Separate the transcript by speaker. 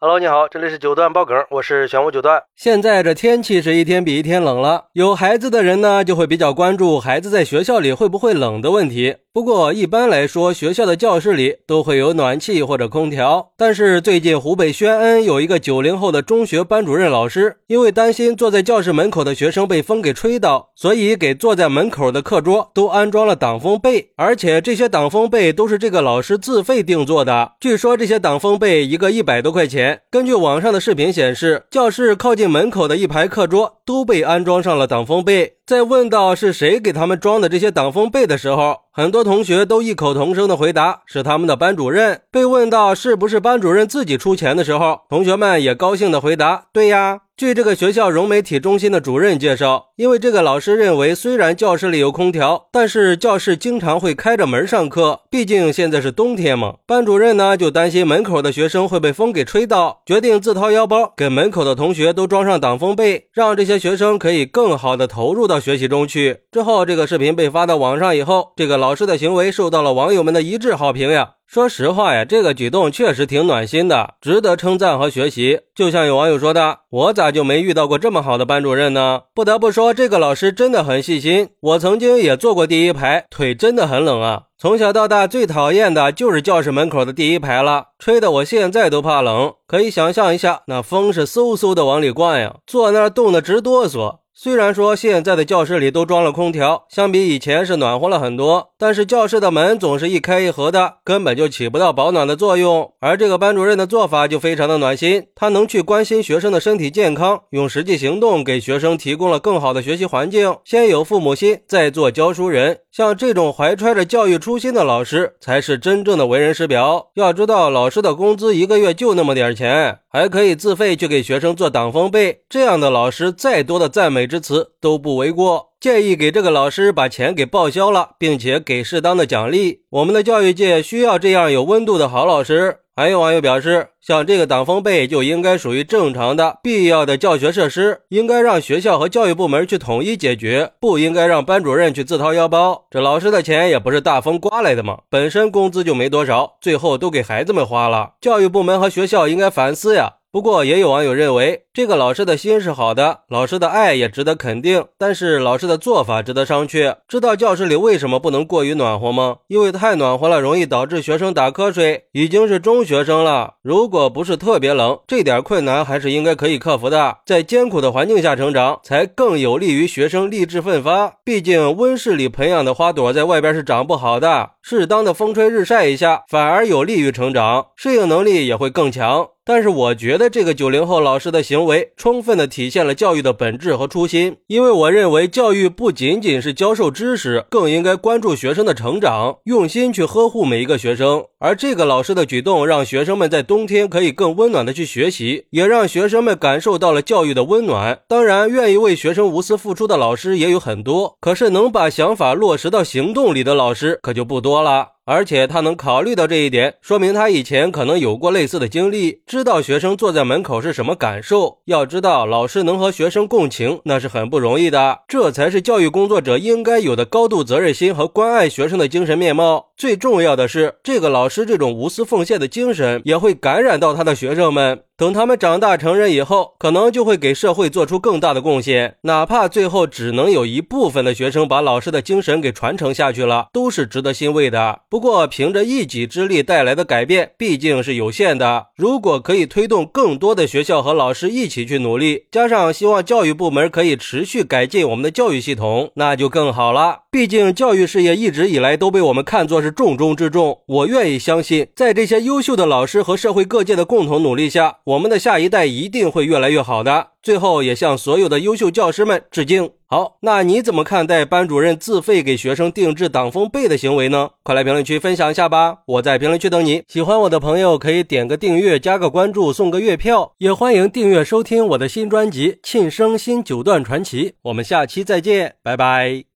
Speaker 1: Hello，你好，这里是九段爆梗，我是玄武九段。现在这天气是一天比一天冷了，有孩子的人呢就会比较关注孩子在学校里会不会冷的问题。不过一般来说，学校的教室里都会有暖气或者空调。但是最近湖北宣恩有一个九零后的中学班主任老师，因为担心坐在教室门口的学生被风给吹到，所以给坐在门口的课桌都安装了挡风被，而且这些挡风被都是这个老师自费定做的。据说这些挡风被一个一百多块钱。根据网上的视频显示，教室靠近门口的一排课桌都被安装上了挡风被。在问到是谁给他们装的这些挡风被的时候，很多同学都异口同声的回答是他们的班主任。被问到是不是班主任自己出钱的时候，同学们也高兴的回答：“对呀。”据这个学校融媒体中心的主任介绍，因为这个老师认为，虽然教室里有空调，但是教室经常会开着门上课，毕竟现在是冬天嘛。班主任呢就担心门口的学生会被风给吹到，决定自掏腰包给门口的同学都装上挡风被，让这些学生可以更好的投入到学习中去。之后，这个视频被发到网上以后，这个老师的行为受到了网友们的一致好评呀。说实话呀，这个举动确实挺暖心的，值得称赞和学习。就像有网友说的：“我咋就没遇到过这么好的班主任呢？”不得不说，这个老师真的很细心。我曾经也坐过第一排，腿真的很冷啊。从小到大，最讨厌的就是教室门口的第一排了，吹得我现在都怕冷。可以想象一下，那风是嗖嗖的往里灌呀，坐那儿冻得直哆嗦。虽然说现在的教室里都装了空调，相比以前是暖和了很多，但是教室的门总是一开一合的，根本就起不到保暖的作用。而这个班主任的做法就非常的暖心，他能去关心学生的身体健康，用实际行动给学生提供了更好的学习环境。先有父母心，再做教书人。像这种怀揣着教育初心的老师，才是真正的为人师表。要知道，老师的工资一个月就那么点钱。还可以自费去给学生做挡风被，这样的老师再多的赞美之词都不为过。建议给这个老师把钱给报销了，并且给适当的奖励。我们的教育界需要这样有温度的好老师。还有网友表示，像这个挡风被就应该属于正常的、必要的教学设施，应该让学校和教育部门去统一解决，不应该让班主任去自掏腰包。这老师的钱也不是大风刮来的嘛，本身工资就没多少，最后都给孩子们花了。教育部门和学校应该反思呀。不过，也有网友认为，这个老师的心是好的，老师的爱也值得肯定。但是，老师的做法值得商榷。知道教室里为什么不能过于暖和吗？因为太暖和了，容易导致学生打瞌睡。已经是中学生了，如果不是特别冷，这点困难还是应该可以克服的。在艰苦的环境下成长，才更有利于学生励志奋发。毕竟，温室里培养的花朵在外边是长不好的。适当的风吹日晒一下，反而有利于成长，适应能力也会更强。但是我觉得这个九零后老师的行为，充分的体现了教育的本质和初心。因为我认为教育不仅仅是教授知识，更应该关注学生的成长，用心去呵护每一个学生。而这个老师的举动，让学生们在冬天可以更温暖的去学习，也让学生们感受到了教育的温暖。当然，愿意为学生无私付出的老师也有很多，可是能把想法落实到行动里的老师可就不多了。而且他能考虑到这一点，说明他以前可能有过类似的经历，知道学生坐在门口是什么感受。要知道，老师能和学生共情，那是很不容易的。这才是教育工作者应该有的高度责任心和关爱学生的精神面貌。最重要的是，这个老师这种无私奉献的精神，也会感染到他的学生们。等他们长大成人以后，可能就会给社会做出更大的贡献。哪怕最后只能有一部分的学生把老师的精神给传承下去了，都是值得欣慰的。不过，凭着一己之力带来的改变毕竟是有限的。如果可以推动更多的学校和老师一起去努力，加上希望教育部门可以持续改进我们的教育系统，那就更好了。毕竟，教育事业一直以来都被我们看作是是重中之重。我愿意相信，在这些优秀的老师和社会各界的共同努力下，我们的下一代一定会越来越好的。最后，也向所有的优秀教师们致敬。好，那你怎么看待班主任自费给学生定制挡风被的行为呢？快来评论区分享一下吧！我在评论区等你。喜欢我的朋友可以点个订阅，加个关注，送个月票。也欢迎订阅收听我的新专辑《庆生新九段传奇》。我们下期再见，拜拜。